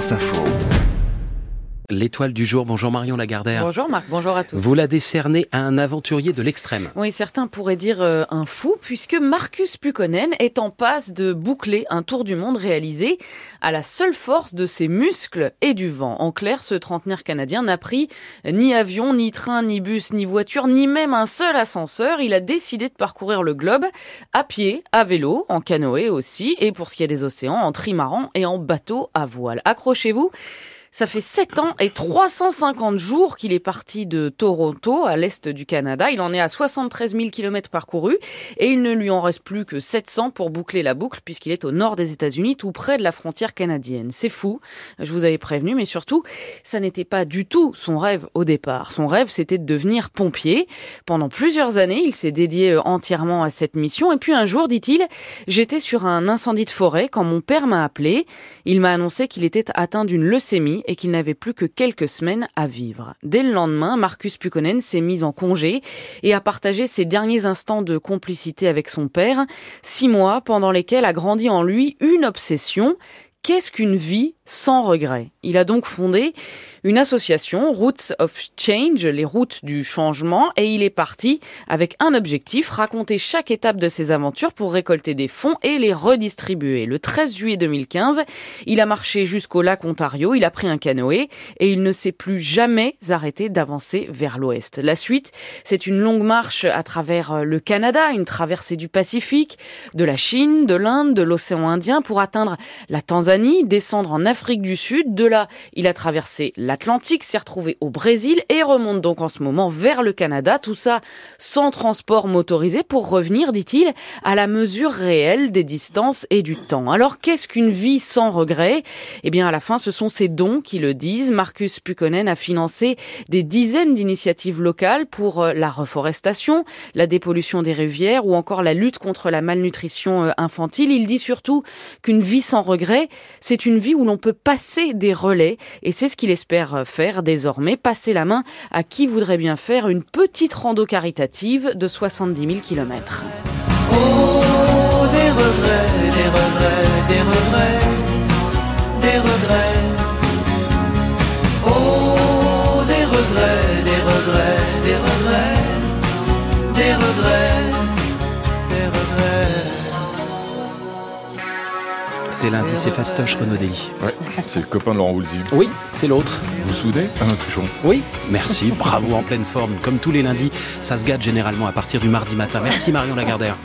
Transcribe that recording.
France Info. L'étoile du jour. Bonjour Marion Lagardère. Bonjour Marc, bonjour à tous. Vous la décernez à un aventurier de l'extrême. Oui, certains pourraient dire euh, un fou, puisque Marcus Pukonen est en passe de boucler un tour du monde réalisé à la seule force de ses muscles et du vent. En clair, ce trentenaire canadien n'a pris ni avion, ni train, ni bus, ni voiture, ni même un seul ascenseur. Il a décidé de parcourir le globe à pied, à vélo, en canoë aussi, et pour ce qui est des océans, en trimaran et en bateau à voile. Accrochez-vous. Ça fait 7 ans et 350 jours qu'il est parti de Toronto, à l'est du Canada. Il en est à 73 000 km parcourus et il ne lui en reste plus que 700 pour boucler la boucle puisqu'il est au nord des États-Unis, tout près de la frontière canadienne. C'est fou, je vous avais prévenu, mais surtout, ça n'était pas du tout son rêve au départ. Son rêve, c'était de devenir pompier. Pendant plusieurs années, il s'est dédié euh, entièrement à cette mission et puis un jour, dit-il, j'étais sur un incendie de forêt quand mon père m'a appelé. Il m'a annoncé qu'il était atteint d'une leucémie et qu'il n'avait plus que quelques semaines à vivre. Dès le lendemain, Marcus Pukonen s'est mis en congé et a partagé ses derniers instants de complicité avec son père, six mois pendant lesquels a grandi en lui une obsession. Qu'est-ce qu'une vie sans regret? Il a donc fondé une association, Roots of Change, les routes du changement, et il est parti avec un objectif, raconter chaque étape de ses aventures pour récolter des fonds et les redistribuer. Le 13 juillet 2015, il a marché jusqu'au lac Ontario, il a pris un canoë et il ne s'est plus jamais arrêté d'avancer vers l'ouest. La suite, c'est une longue marche à travers le Canada, une traversée du Pacifique, de la Chine, de l'Inde, de l'océan Indien pour atteindre la Tanzanie, descendre en Afrique Afrique du Sud. De là, il a traversé l'Atlantique, s'est retrouvé au Brésil et remonte donc en ce moment vers le Canada. Tout ça sans transport motorisé pour revenir, dit-il, à la mesure réelle des distances et du temps. Alors qu'est-ce qu'une vie sans regret? Eh bien, à la fin, ce sont ces dons qui le disent. Marcus Pukonen a financé des dizaines d'initiatives locales pour euh, la reforestation, la dépollution des rivières ou encore la lutte contre la malnutrition euh, infantile. Il dit surtout qu'une vie sans regret, c'est une vie où l'on peut passer des relais et c'est ce qu'il espère faire désormais, passer la main à qui voudrait bien faire une petite rando caritative de 70 000 km. Oh, des regrets, des regrets, des regrets, des regrets. Oh, des regrets, des regrets, des regrets, des regrets. C'est lundi, c'est Fastoche Renaudelli. Ouais, c'est le copain de Laurent Voulzy. Oui, c'est l'autre. Vous soudez Ah non, c'est chaud. Oui, merci, bravo, en pleine forme. Comme tous les lundis, ça se gâte généralement à partir du mardi matin. Merci Marion Lagardère.